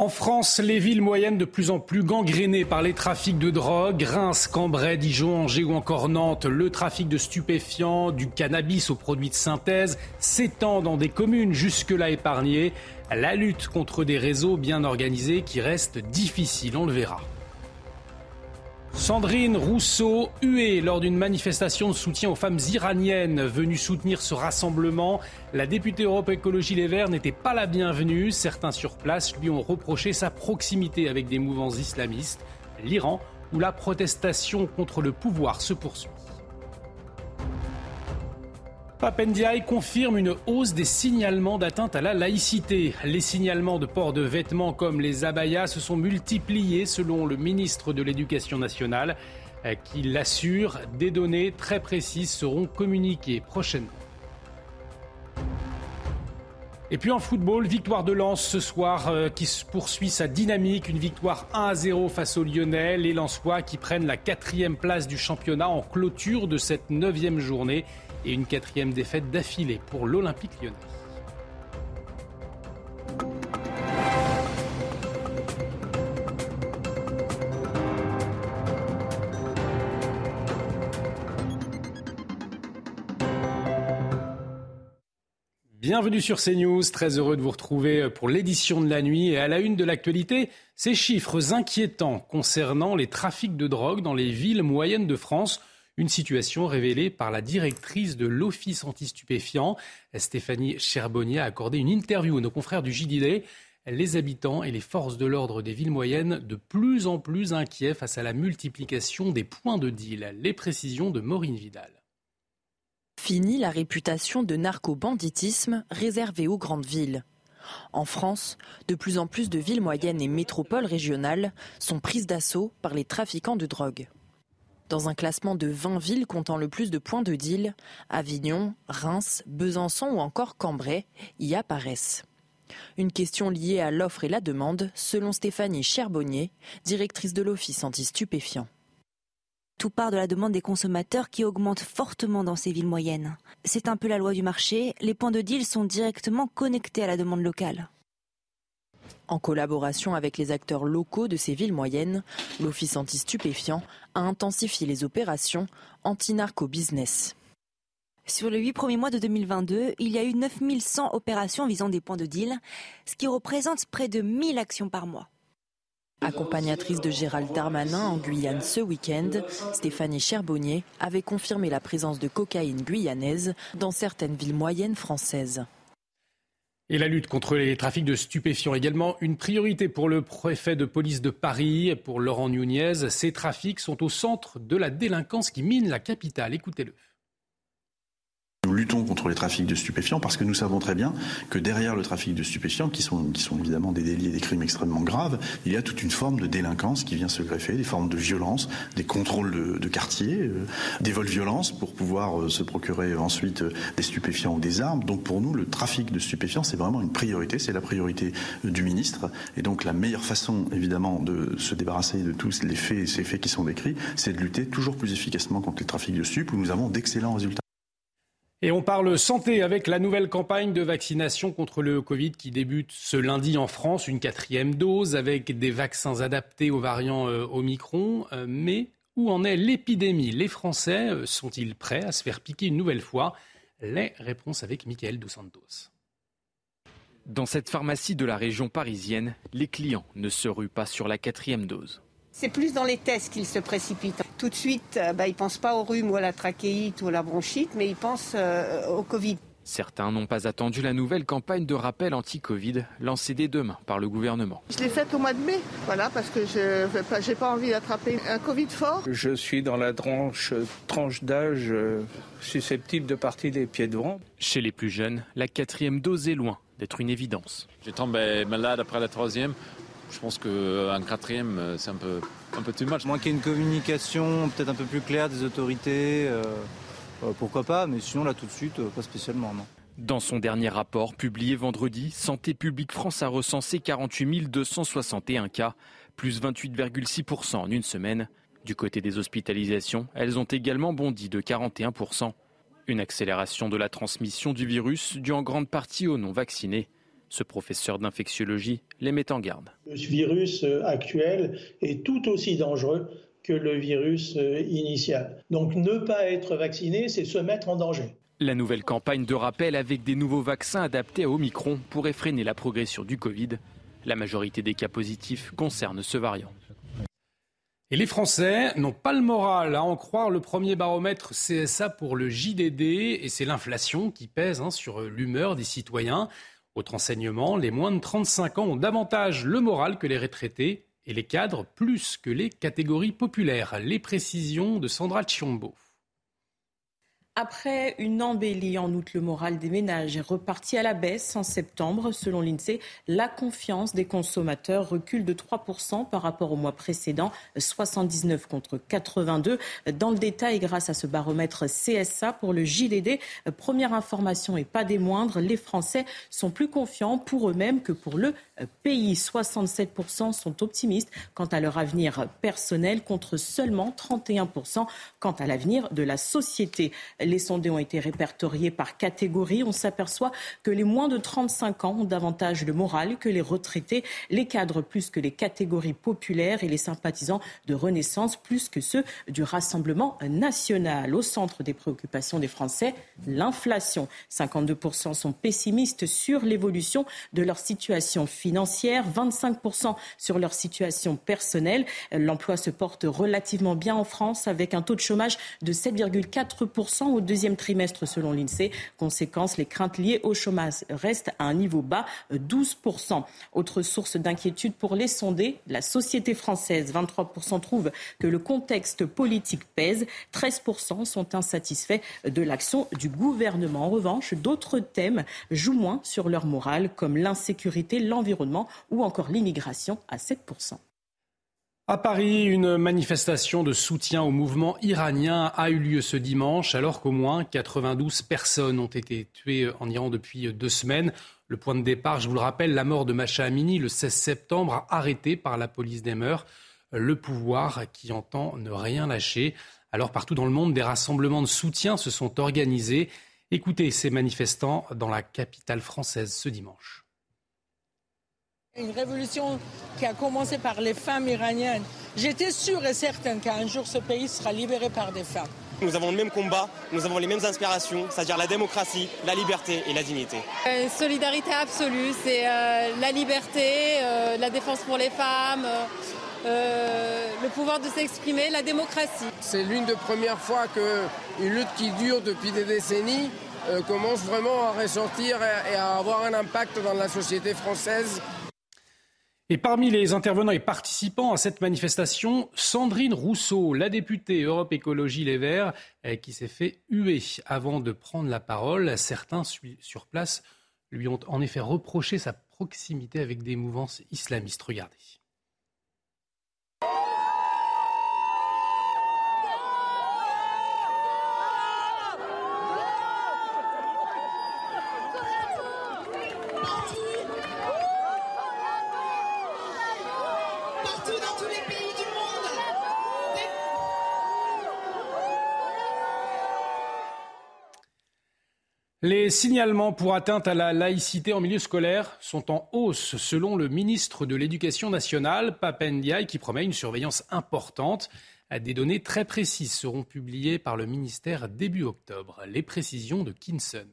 En France, les villes moyennes de plus en plus gangrénées par les trafics de drogue, Reims, Cambrai, Dijon, Angers ou encore Nantes, le trafic de stupéfiants, du cannabis aux produits de synthèse s'étend dans des communes jusque-là épargnées. La lutte contre des réseaux bien organisés qui restent difficiles, on le verra. Sandrine Rousseau, huée lors d'une manifestation de soutien aux femmes iraniennes venues soutenir ce rassemblement. La députée Europe Écologie Les Verts n'était pas la bienvenue. Certains sur place lui ont reproché sa proximité avec des mouvements islamistes. L'Iran, où la protestation contre le pouvoir se poursuit. Papendiaï confirme une hausse des signalements d'atteinte à la laïcité. Les signalements de port de vêtements comme les abayas se sont multipliés selon le ministre de l'Éducation nationale euh, qui l'assure. Des données très précises seront communiquées prochainement. Et puis en football, victoire de Lens ce soir euh, qui poursuit sa dynamique. Une victoire 1 à 0 face aux Lyonnais. Les Lensois qui prennent la quatrième place du championnat en clôture de cette neuvième journée et une quatrième défaite d'affilée pour l'Olympique lyonnais. Bienvenue sur CNews, très heureux de vous retrouver pour l'édition de la nuit et à la une de l'actualité, ces chiffres inquiétants concernant les trafics de drogue dans les villes moyennes de France. Une situation révélée par la directrice de l'Office anti-stupéfiant, Stéphanie Cherbonnier, a accordé une interview à nos confrères du JDD. Les habitants et les forces de l'ordre des villes moyennes de plus en plus inquiets face à la multiplication des points de deal. Les précisions de Maureen Vidal. Fini la réputation de narco-banditisme réservée aux grandes villes. En France, de plus en plus de villes moyennes et métropoles régionales sont prises d'assaut par les trafiquants de drogue. Dans un classement de 20 villes comptant le plus de points de deal, Avignon, Reims, Besançon ou encore Cambrai y apparaissent. Une question liée à l'offre et la demande, selon Stéphanie Cherbonnier, directrice de l'Office anti-stupéfiant. Tout part de la demande des consommateurs qui augmente fortement dans ces villes moyennes. C'est un peu la loi du marché, les points de deal sont directement connectés à la demande locale. En collaboration avec les acteurs locaux de ces villes moyennes, l'Office anti-stupéfiant a intensifié les opérations anti-narco-business. Sur les huit premiers mois de 2022, il y a eu 9100 opérations visant des points de deal, ce qui représente près de 1000 actions par mois. Accompagnatrice de Gérald Darmanin en Guyane ce week-end, Stéphanie Cherbonnier avait confirmé la présence de cocaïne guyanaise dans certaines villes moyennes françaises. Et la lutte contre les trafics de stupéfiants également une priorité pour le préfet de police de Paris, pour Laurent Nunez. Ces trafics sont au centre de la délinquance qui mine la capitale. Écoutez-le. Nous luttons contre les trafics de stupéfiants parce que nous savons très bien que derrière le trafic de stupéfiants, qui sont, évidemment des délits et des crimes extrêmement graves, il y a toute une forme de délinquance qui vient se greffer, des formes de violence, des contrôles de, de quartier, euh, des vols violences pour pouvoir euh, se procurer ensuite euh, des stupéfiants ou des armes. Donc pour nous, le trafic de stupéfiants, c'est vraiment une priorité, c'est la priorité euh, du ministre. Et donc la meilleure façon, évidemment, de se débarrasser de tous les faits, ces faits qui sont décrits, c'est de lutter toujours plus efficacement contre les trafics de stupes où nous avons d'excellents résultats. Et on parle santé avec la nouvelle campagne de vaccination contre le Covid qui débute ce lundi en France, une quatrième dose avec des vaccins adaptés aux variants euh, Omicron. Euh, mais où en est l'épidémie? Les Français euh, sont-ils prêts à se faire piquer une nouvelle fois? Les réponses avec Michael Dos Santos. Dans cette pharmacie de la région parisienne, les clients ne se ruent pas sur la quatrième dose. C'est plus dans les tests qu'ils se précipitent. Tout de suite, euh, bah, ils ne pensent pas au rhume ou à la trachéite ou à la bronchite, mais ils pensent euh, au Covid. Certains n'ont pas attendu la nouvelle campagne de rappel anti-Covid lancée dès demain par le gouvernement. Je l'ai faite au mois de mai, voilà, parce que je n'ai pas, envie d'attraper un Covid fort. Je suis dans la tranche, tranche d'âge euh, susceptible de partir des pieds devant. Chez les plus jeunes, la quatrième dose est loin d'être une évidence. Je tombé malade après la troisième. Je pense qu'un quatrième, euh, c'est un peu, un peu too much. Moins qu'il y ait une communication peut-être un peu plus claire des autorités, euh, euh, pourquoi pas, mais sinon là tout de suite, pas spécialement, non. Dans son dernier rapport publié vendredi, Santé publique France a recensé 48 261 cas, plus 28,6% en une semaine. Du côté des hospitalisations, elles ont également bondi de 41%. Une accélération de la transmission du virus due en grande partie aux non-vaccinés. Ce professeur d'infectiologie les met en garde. Le virus actuel est tout aussi dangereux que le virus initial. Donc ne pas être vacciné, c'est se mettre en danger. La nouvelle campagne de rappel avec des nouveaux vaccins adaptés à Omicron pourrait freiner la progression du Covid. La majorité des cas positifs concernent ce variant. Et les Français n'ont pas le moral à en croire le premier baromètre CSA pour le JDD, et c'est l'inflation qui pèse hein, sur l'humeur des citoyens. Autre enseignement, les moins de 35 ans ont davantage le moral que les retraités et les cadres plus que les catégories populaires. Les précisions de Sandra Chiombo. Après une embellie en août, le moral des ménages est reparti à la baisse en septembre. Selon l'INSEE, la confiance des consommateurs recule de 3% par rapport au mois précédent, 79 contre 82. Dans le détail, grâce à ce baromètre CSA pour le JDD, première information et pas des moindres, les Français sont plus confiants pour eux-mêmes que pour le pays. 67% sont optimistes quant à leur avenir personnel contre seulement 31% quant à l'avenir de la société. Les sondés ont été répertoriés par catégorie. On s'aperçoit que les moins de 35 ans ont davantage de moral que les retraités, les cadres plus que les catégories populaires et les sympathisants de Renaissance plus que ceux du Rassemblement national. Au centre des préoccupations des Français, l'inflation. 52% sont pessimistes sur l'évolution de leur situation financière, 25% sur leur situation personnelle. L'emploi se porte relativement bien en France avec un taux de chômage de 7,4% au deuxième trimestre selon l'INSEE. Conséquence, les craintes liées au chômage restent à un niveau bas, 12%. Autre source d'inquiétude pour les sondés, la société française. 23% trouvent que le contexte politique pèse. 13% sont insatisfaits de l'action du gouvernement. En revanche, d'autres thèmes jouent moins sur leur morale, comme l'insécurité, l'environnement ou encore l'immigration à 7%. À Paris, une manifestation de soutien au mouvement iranien a eu lieu ce dimanche, alors qu'au moins 92 personnes ont été tuées en Iran depuis deux semaines. Le point de départ, je vous le rappelle, la mort de Macha Amini le 16 septembre, arrêtée par la police des mœurs. Le pouvoir qui entend ne rien lâcher. Alors partout dans le monde, des rassemblements de soutien se sont organisés. Écoutez ces manifestants dans la capitale française ce dimanche. Une révolution qui a commencé par les femmes iraniennes. J'étais sûre et certaine qu'un jour ce pays sera libéré par des femmes. Nous avons le même combat, nous avons les mêmes inspirations, c'est-à-dire la démocratie, la liberté et la dignité. Une solidarité absolue, c'est euh, la liberté, euh, la défense pour les femmes, euh, le pouvoir de s'exprimer, la démocratie. C'est l'une des premières fois qu'une lutte qui dure depuis des décennies commence vraiment à ressortir et à avoir un impact dans la société française. Et parmi les intervenants et participants à cette manifestation, Sandrine Rousseau, la députée Europe Écologie Les Verts, eh, qui s'est fait huer avant de prendre la parole. Certains sur place lui ont en effet reproché sa proximité avec des mouvances islamistes. Regardez. Les signalements pour atteinte à la laïcité en milieu scolaire sont en hausse, selon le ministre de l'Éducation nationale, Papendiaï, qui promet une surveillance importante. Des données très précises seront publiées par le ministère début octobre. Les précisions de Kinson.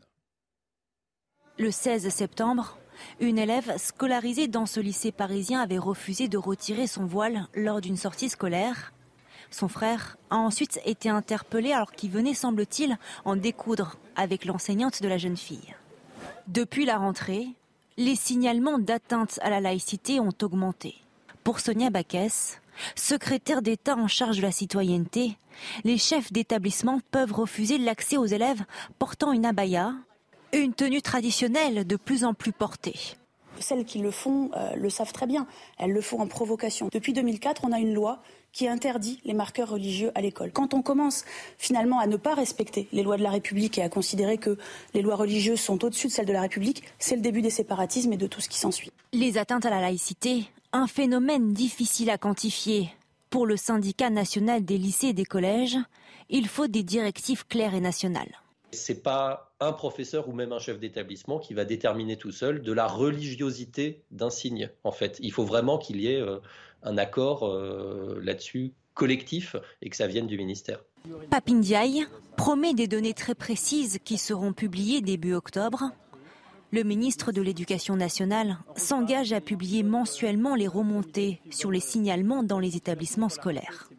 Le 16 septembre, une élève scolarisée dans ce lycée parisien avait refusé de retirer son voile lors d'une sortie scolaire. Son frère a ensuite été interpellé alors qu'il venait, semble-t-il, en découdre avec l'enseignante de la jeune fille. Depuis la rentrée, les signalements d'atteinte à la laïcité ont augmenté. Pour Sonia Baquès, secrétaire d'État en charge de la citoyenneté, les chefs d'établissement peuvent refuser l'accès aux élèves portant une abaya, une tenue traditionnelle de plus en plus portée. Celles qui le font euh, le savent très bien. Elles le font en provocation. Depuis 2004, on a une loi qui interdit les marqueurs religieux à l'école. Quand on commence finalement à ne pas respecter les lois de la République et à considérer que les lois religieuses sont au-dessus de celles de la République, c'est le début des séparatismes et de tout ce qui s'ensuit. Les atteintes à la laïcité, un phénomène difficile à quantifier. Pour le syndicat national des lycées et des collèges, il faut des directives claires et nationales. C'est pas un professeur ou même un chef d'établissement qui va déterminer tout seul de la religiosité d'un signe. En fait, il faut vraiment qu'il y ait euh, un accord euh, là-dessus collectif et que ça vienne du ministère. Papindiaï promet des données très précises qui seront publiées début octobre. Le ministre de l'Éducation nationale s'engage à publier mensuellement les remontées sur les signalements dans les établissements scolaires.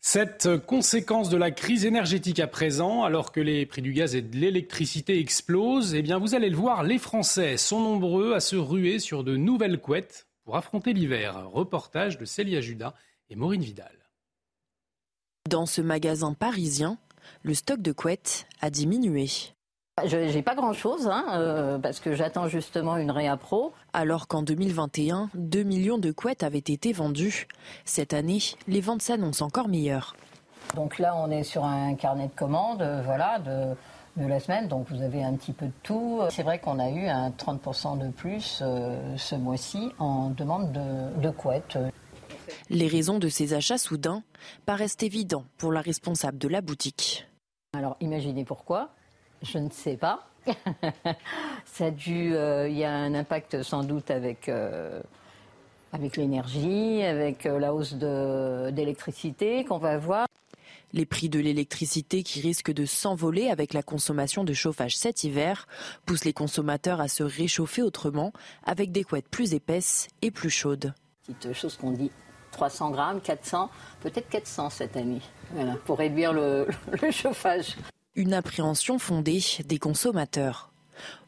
Cette conséquence de la crise énergétique à présent, alors que les prix du gaz et de l'électricité explosent, eh bien vous allez le voir, les Français sont nombreux à se ruer sur de nouvelles couettes pour affronter l'hiver. Reportage de Célia Judas et Maureen Vidal. Dans ce magasin parisien, le stock de couettes a diminué. Je n'ai pas grand-chose hein, euh, parce que j'attends justement une réappro. Alors qu'en 2021, 2 millions de couettes avaient été vendues. Cette année, les ventes s'annoncent encore meilleures. Donc là, on est sur un carnet de commandes euh, voilà, de, la semaine. Donc vous avez un petit peu de tout. C'est vrai qu'on a eu un 30% de plus euh, ce mois-ci en demande de, de couettes. Les raisons de ces achats soudains paraissent évidents pour la responsable de la boutique. Alors imaginez pourquoi. Je ne sais pas. Ça dû, euh, il y a un impact sans doute avec, euh, avec l'énergie, avec euh, la hausse d'électricité qu'on va avoir. Les prix de l'électricité qui risquent de s'envoler avec la consommation de chauffage cet hiver poussent les consommateurs à se réchauffer autrement avec des couettes plus épaisses et plus chaudes. Petite chose qu'on dit 300 grammes, 400, peut-être 400 cette année, voilà, pour réduire le chauffage une appréhension fondée des consommateurs.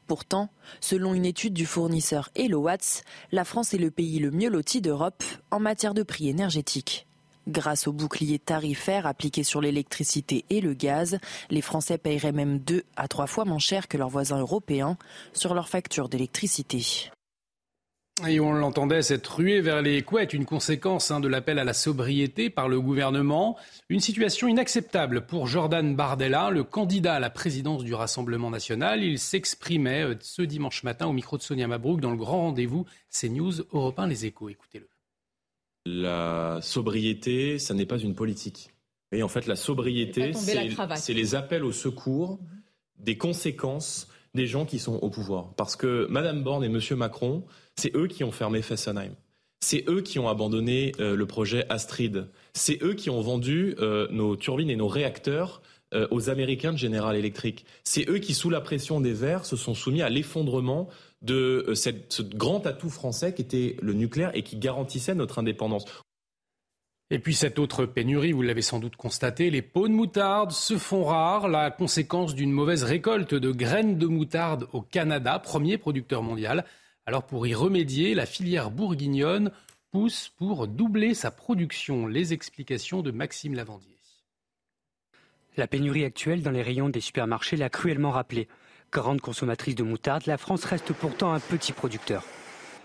Pourtant, selon une étude du fournisseur Watts, la France est le pays le mieux loti d'Europe en matière de prix énergétiques. Grâce au bouclier tarifaire appliqué sur l'électricité et le gaz, les Français paieraient même deux à trois fois moins cher que leurs voisins européens sur leurs factures d'électricité. Et on l'entendait, cette ruée vers les couettes, une conséquence hein, de l'appel à la sobriété par le gouvernement. Une situation inacceptable pour Jordan Bardella, le candidat à la présidence du Rassemblement national. Il s'exprimait euh, ce dimanche matin au micro de Sonia Mabrouk dans le grand rendez-vous CNews Europe 1 Les Échos. Écoutez-le. La sobriété, ça n'est pas une politique. Et en fait, la sobriété, c'est les appels au secours des conséquences des gens qui sont au pouvoir. Parce que Mme Borne et M. Macron, c'est eux qui ont fermé Fessenheim. C'est eux qui ont abandonné euh, le projet Astrid. C'est eux qui ont vendu euh, nos turbines et nos réacteurs euh, aux Américains de General Electric. C'est eux qui, sous la pression des Verts, se sont soumis à l'effondrement de ce grand atout français qui était le nucléaire et qui garantissait notre indépendance. Et puis cette autre pénurie, vous l'avez sans doute constaté, les pots de moutarde se font rares, la conséquence d'une mauvaise récolte de graines de moutarde au Canada, premier producteur mondial. Alors pour y remédier, la filière bourguignonne pousse pour doubler sa production. Les explications de Maxime Lavandier. La pénurie actuelle dans les rayons des supermarchés l'a cruellement rappelé. Grande consommatrice de moutarde, la France reste pourtant un petit producteur.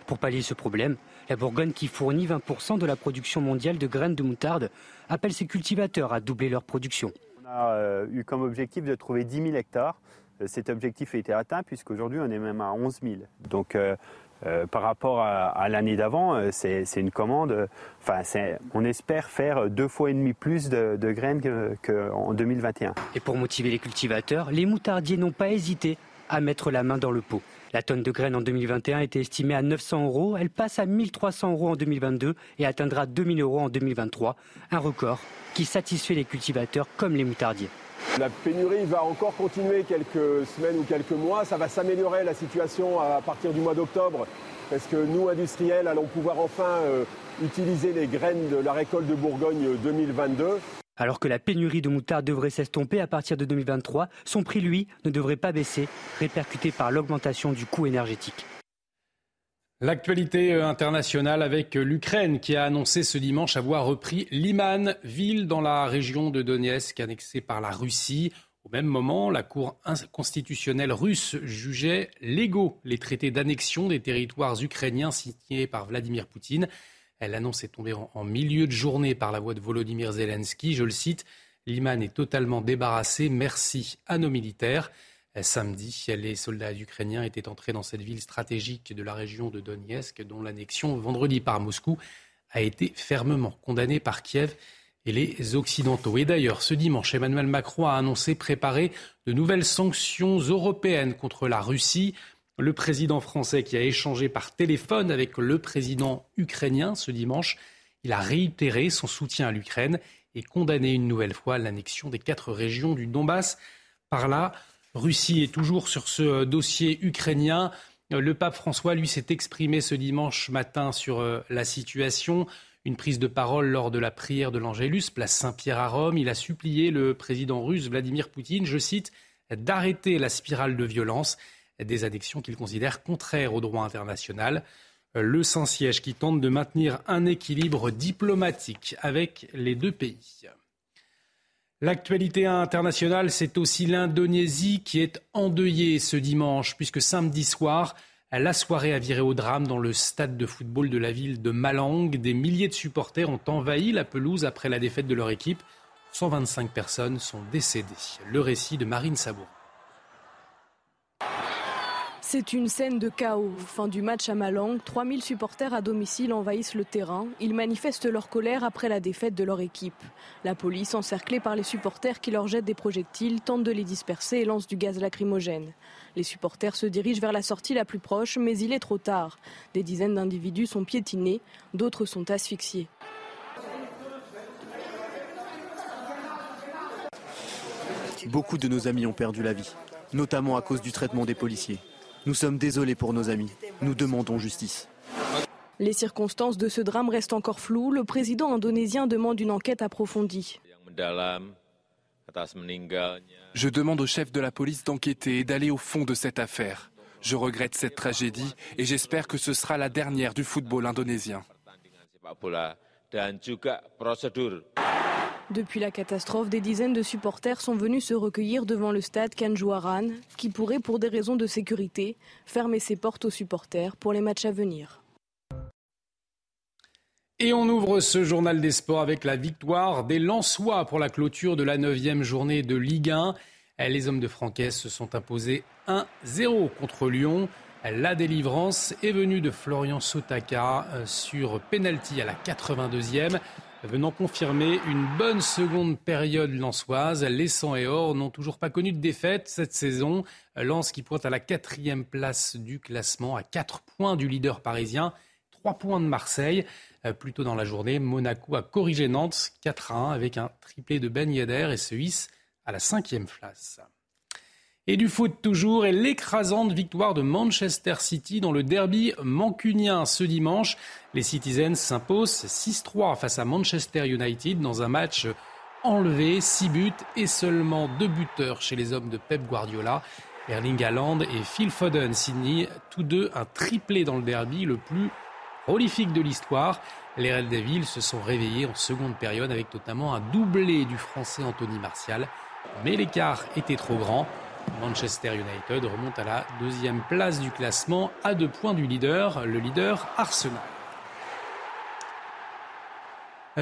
Pour pallier ce problème, la Bourgogne, qui fournit 20% de la production mondiale de graines de moutarde, appelle ses cultivateurs à doubler leur production. On a euh, eu comme objectif de trouver 10 000 hectares. Euh, cet objectif a été atteint puisqu'aujourd'hui on est même à 11 000. Donc euh, par rapport à, l'année d'avant, c'est une commande. Enfin, on espère faire deux fois et demi plus de, graines qu'en 2021. Et pour motiver les cultivateurs, les moutardiers n'ont pas hésité à mettre la main dans le pot. La tonne de graines en 2021 était estimée à 900 euros. Elle passe à 1300 euros en 2022 et atteindra 2000 euros en 2023. Un record qui satisfait les cultivateurs comme les moutardiers. La pénurie va encore continuer quelques semaines ou quelques mois. Ça va s'améliorer la situation à partir du mois d'octobre parce que nous, industriels, allons pouvoir enfin euh, utiliser les graines de la récolte de Bourgogne 2022. Alors que la pénurie de moutarde devrait s'estomper à partir de 2023, son prix, lui, ne devrait pas baisser, répercuté par l'augmentation du coût énergétique. L'actualité euh, internationale avec l'Ukraine qui a annoncé ce dimanche avoir repris Liman, ville dans la région de Donetsk annexée par la Russie. Au même moment, la Cour constitutionnelle russe jugeait légaux les traités d'annexion des territoires ukrainiens signés par Vladimir Poutine. L'annonce est tombée en, milieu de journée par la voix de Volodymyr Zelensky. Je le cite Liman est totalement débarrassé. Merci à nos militaires. Euh, samedi, les soldats ukrainiens étaient entrés dans cette ville stratégique de la région de Donetsk, dont l'annexion vendredi par Moscou a été fermement condamnée par Kiev et les Occidentaux. Et d'ailleurs, ce dimanche, Emmanuel Macron a annoncé préparer de nouvelles sanctions européennes contre la Russie. Le président français qui a échangé par téléphone avec le président ukrainien ce dimanche, il a réitéré son soutien à l'Ukraine et condamné une nouvelle fois l'annexion des quatre régions du Donbass par la Russie. est toujours sur ce dossier ukrainien. Le pape François, lui, s'est exprimé ce dimanche matin sur euh, la situation. Une prise de parole lors de la prière de l'Angélus, place Saint-Pierre à Rome. Il a supplié le président russe Vladimir Poutine, je cite, d'arrêter la spirale de violence, des additions qu'il considère contraires au droit international. Le Saint-Siège qui tente de maintenir un équilibre diplomatique avec les deux pays. L'actualité internationale, c'est aussi l'Indonésie qui est endeuillée ce dimanche, puisque samedi soir, la soirée a viré au drame dans le stade de football de la ville de Malang. Des milliers de supporters ont envahi la pelouse après la défaite de leur équipe. 125 personnes sont décédées. Le récit de Marine Sabour. C'est une scène de chaos. Fin du match à Malang, 3000 supporters à domicile envahissent le terrain. Ils manifestent leur colère après la défaite de leur équipe. La police, encerclée par les supporters qui leur jettent des projectiles, tente de les disperser et lance du gaz lacrymogène. Les supporters se dirigent vers la sortie la plus proche, mais il est trop tard. Des dizaines d'individus sont piétinés, d'autres sont asphyxiés. Beaucoup de nos amis ont perdu la vie, notamment à cause du traitement des policiers. Nous sommes désolés pour nos amis. Nous demandons justice. Les circonstances de ce drame restent encore floues. Le président indonésien demande une enquête approfondie. Je demande au chef de la police d'enquêter et d'aller au fond de cette affaire. Je regrette cette tragédie et j'espère que ce sera la dernière du football indonésien. Depuis la catastrophe, des dizaines de supporters sont venus se recueillir devant le stade Kanjuaran, qui pourrait, pour des raisons de sécurité, fermer ses portes aux supporters pour les matchs à venir. Et on ouvre ce journal des sports avec la victoire des Lensois pour la clôture de la neuvième journée de Ligue 1. Les hommes de Francaise se sont imposés 1-0 contre Lyon. La délivrance est venue de Florian Sotaka euh, sur penalty à la 82e, venant confirmer une bonne seconde période lensoise. Les 100 et or n'ont toujours pas connu de défaite cette saison. Lens qui pointe à la quatrième place du classement, à 4 points du leader parisien, 3 points de Marseille. Euh, plus tôt dans la journée, Monaco a corrigé Nantes 4 à 1 avec un triplé de Ben Yedder et se hisse à la cinquième place. Et du foot toujours et l'écrasante victoire de Manchester City dans le derby mancunien ce dimanche. Les Citizens s'imposent 6-3 face à Manchester United dans un match enlevé, 6 buts et seulement 2 buteurs chez les hommes de Pep Guardiola. Erling Haaland et Phil Foden signent tous deux un triplé dans le derby, le plus prolifique de l'histoire. Les Red Devils se sont réveillés en seconde période avec notamment un doublé du français Anthony Martial. Mais l'écart était trop grand. Manchester United remonte à la deuxième place du classement à deux points du leader, le leader Arsenal.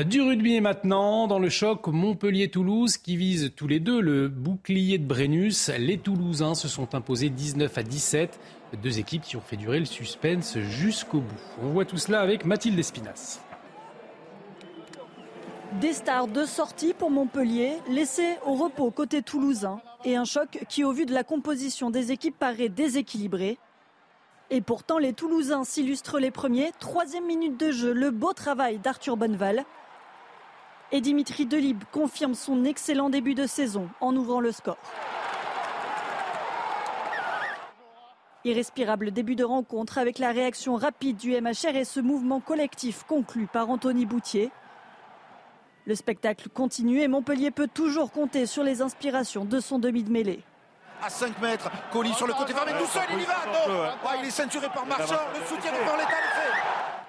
Du rugby maintenant, dans le choc Montpellier-Toulouse qui vise tous les deux le bouclier de Brennus. Les Toulousains se sont imposés 19 à 17. Deux équipes qui ont fait durer le suspense jusqu'au bout. On voit tout cela avec Mathilde Espinas. Des stars de sortie pour Montpellier, laissés au repos côté toulousain. Et un choc qui, au vu de la composition des équipes, paraît déséquilibré. Et pourtant, les Toulousains s'illustrent les premiers. Troisième minute de jeu, le beau travail d'Arthur Bonneval. Et Dimitri Delibes confirme son excellent début de saison en ouvrant le score. Irrespirable début de rencontre avec la réaction rapide du MHR et ce mouvement collectif conclu par Anthony Boutier. Le spectacle continue et Montpellier peut toujours compter sur les inspirations de son demi de mêlée. À 5 mètres, Colli sur le côté fermé, tout seul, il y va non Il est ceinturé par Marchand, le soutien de l'État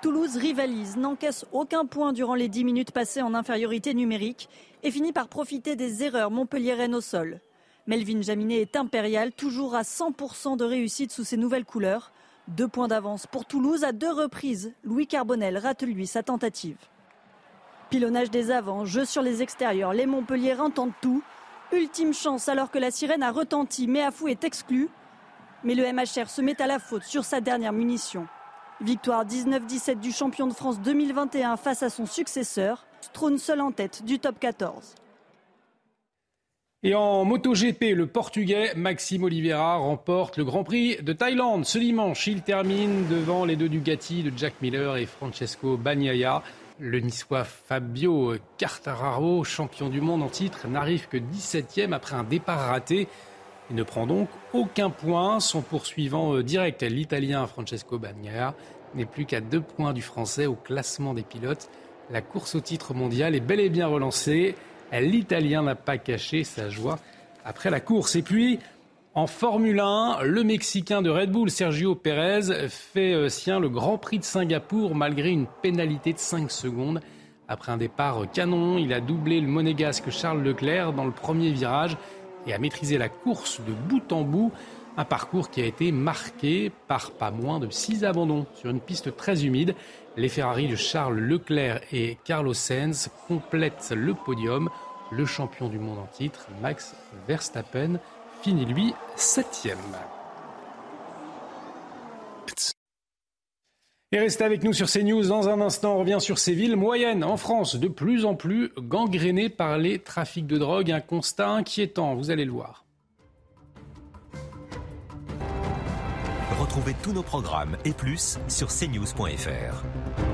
Toulouse rivalise, n'encaisse aucun point durant les 10 minutes passées en infériorité numérique et finit par profiter des erreurs montpelliéraines au sol. Melvin Jaminet est impérial, toujours à 100% de réussite sous ses nouvelles couleurs. Deux points d'avance pour Toulouse à deux reprises. Louis Carbonel rate lui sa tentative. Pilonnage des avants, jeu sur les extérieurs, les Montpelliérains tentent tout. Ultime chance alors que la sirène a retenti, mais Afou est exclu. Mais le MHR se met à la faute sur sa dernière munition. Victoire 19-17 du champion de France 2021 face à son successeur, trône seul en tête du top 14. Et en MotoGP, le Portugais Maxime Oliveira remporte le Grand Prix de Thaïlande. Ce dimanche, il termine devant les deux Ducati de Jack Miller et Francesco Bagnaia. Le niçois Fabio Quartararo, champion du monde en titre, n'arrive que 17e après un départ raté. Il ne prend donc aucun point. Son poursuivant euh, direct, l'italien Francesco Bagnaia, n'est plus qu'à deux points du français au classement des pilotes. La course au titre mondial est bel et bien relancée. L'Italien n'a pas caché sa joie après la course. Et puis, en Formule 1, le Mexicain de Red Bull, Sergio Pérez, fait euh, sien le Grand Prix de Singapour malgré une pénalité de 5 secondes. Après un départ canon, il a doublé le monégasque Charles Leclerc dans le premier virage et a maîtrisé la course de bout en bout. Un parcours qui a été marqué par pas moins de 6 abandons sur une piste très humide. Les Ferrari de Charles Leclerc et Carlos Sainz complètent le podium. Le champion du monde en titre, Max Verstappen, finit lui septième. Et restez avec nous sur CNews. Dans un instant, on revient sur ces villes moyennes en France, de plus en plus gangrénées par les trafics de drogue. Un constat inquiétant, vous allez le voir. Retrouvez tous nos programmes et plus sur cnews.fr.